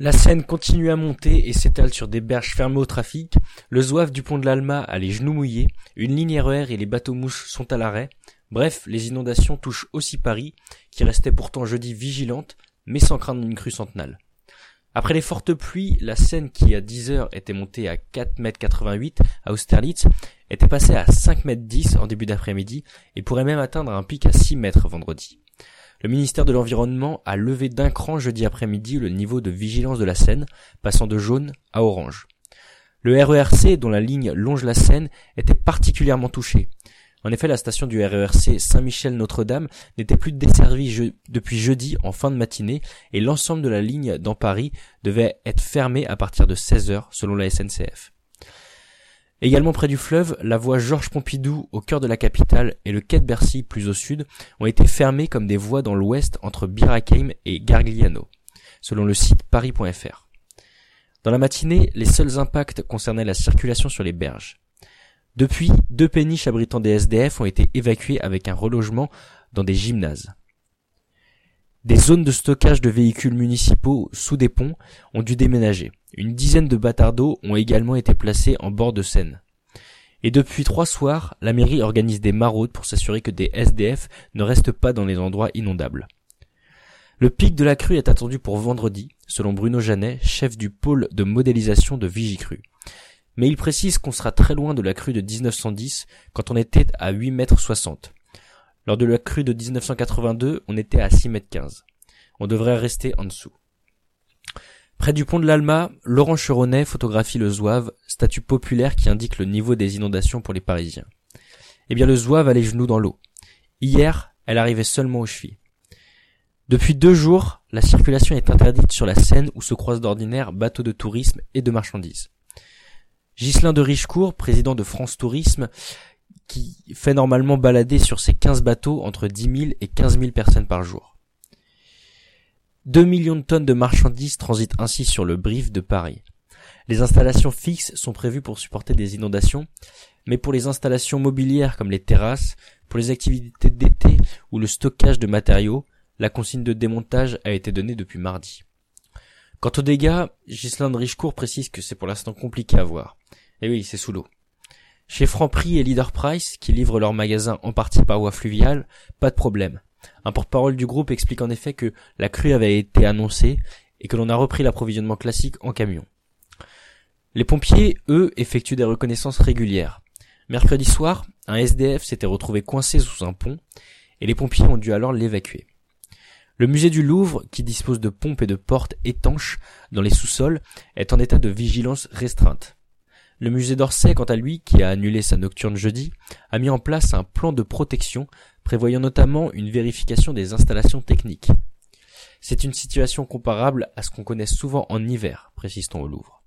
La Seine continue à monter et s'étale sur des berges fermées au trafic, le zouave du pont de l'Alma a les genoux mouillés, une ligne RER et les bateaux-mouches sont à l'arrêt. Bref, les inondations touchent aussi Paris, qui restait pourtant jeudi vigilante, mais sans craindre une crue centenale. Après les fortes pluies, la Seine qui à 10 heures était montée à 4,88 m à Austerlitz était passée à 5,10 m en début d'après-midi et pourrait même atteindre un pic à 6 mètres vendredi. Le ministère de l'Environnement a levé d'un cran jeudi après-midi le niveau de vigilance de la Seine, passant de jaune à orange. Le RERC, dont la ligne longe la Seine, était particulièrement touché. En effet, la station du RERC Saint-Michel-Notre-Dame n'était plus desservie depuis jeudi en fin de matinée et l'ensemble de la ligne dans Paris devait être fermé à partir de 16 heures selon la SNCF. Également près du fleuve, la voie Georges Pompidou au cœur de la capitale et le quai de Bercy plus au sud ont été fermés comme des voies dans l'ouest entre Birakeim et Gargliano, selon le site paris.fr. Dans la matinée, les seuls impacts concernaient la circulation sur les berges. Depuis, deux péniches abritant des SDF ont été évacuées avec un relogement dans des gymnases. Des zones de stockage de véhicules municipaux sous des ponts ont dû déménager. Une dizaine de bâtards d'eau ont également été placés en bord de Seine. Et depuis trois soirs, la mairie organise des maraudes pour s'assurer que des SDF ne restent pas dans les endroits inondables. Le pic de la crue est attendu pour vendredi, selon Bruno Janet, chef du pôle de modélisation de Vigicru. Mais il précise qu'on sera très loin de la crue de 1910 quand on était à 8 mètres 60. Lors de la crue de 1982, on était à 6 mètres 15. On devrait rester en dessous. Près du pont de l'Alma, Laurent Cheronnet photographie le Zouave, statut populaire qui indique le niveau des inondations pour les Parisiens. Eh bien, le Zouave a les genoux dans l'eau. Hier, elle arrivait seulement aux chevilles. Depuis deux jours, la circulation est interdite sur la Seine où se croisent d'ordinaire bateaux de tourisme et de marchandises. Ghislain de Richecourt, président de France Tourisme, qui fait normalement balader sur ses 15 bateaux entre 10 000 et 15 000 personnes par jour. 2 millions de tonnes de marchandises transitent ainsi sur le brief de Paris. Les installations fixes sont prévues pour supporter des inondations, mais pour les installations mobilières comme les terrasses, pour les activités d'été ou le stockage de matériaux, la consigne de démontage a été donnée depuis mardi. Quant aux dégâts, Ghislain de Richecourt précise que c'est pour l'instant compliqué à voir. Et oui, c'est sous l'eau. Chez Franprix et Leader Price, qui livrent leurs magasins en partie par voie fluviale, pas de problème. Un porte-parole du groupe explique en effet que la crue avait été annoncée et que l'on a repris l'approvisionnement classique en camion. Les pompiers, eux, effectuent des reconnaissances régulières. Mercredi soir, un SDF s'était retrouvé coincé sous un pont et les pompiers ont dû alors l'évacuer. Le musée du Louvre, qui dispose de pompes et de portes étanches dans les sous-sols, est en état de vigilance restreinte. Le musée d'Orsay, quant à lui, qui a annulé sa nocturne jeudi, a mis en place un plan de protection prévoyant notamment une vérification des installations techniques. C'est une situation comparable à ce qu'on connaît souvent en hiver, précise-t-on au Louvre.